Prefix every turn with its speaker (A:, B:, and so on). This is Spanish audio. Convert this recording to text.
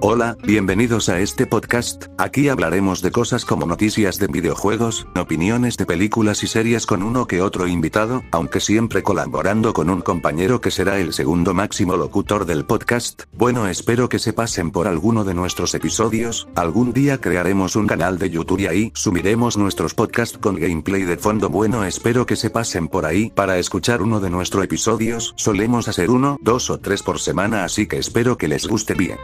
A: Hola, bienvenidos a este podcast, aquí hablaremos de cosas como noticias de videojuegos, opiniones de películas y series con uno que otro invitado, aunque siempre colaborando con un compañero que será el segundo máximo locutor del podcast. Bueno, espero que se pasen por alguno de nuestros episodios, algún día crearemos un canal de YouTube y ahí subiremos nuestros podcasts con gameplay de fondo. Bueno, espero que se pasen por ahí para escuchar uno de nuestros episodios, solemos hacer uno, dos o tres por semana así que espero que les guste bien.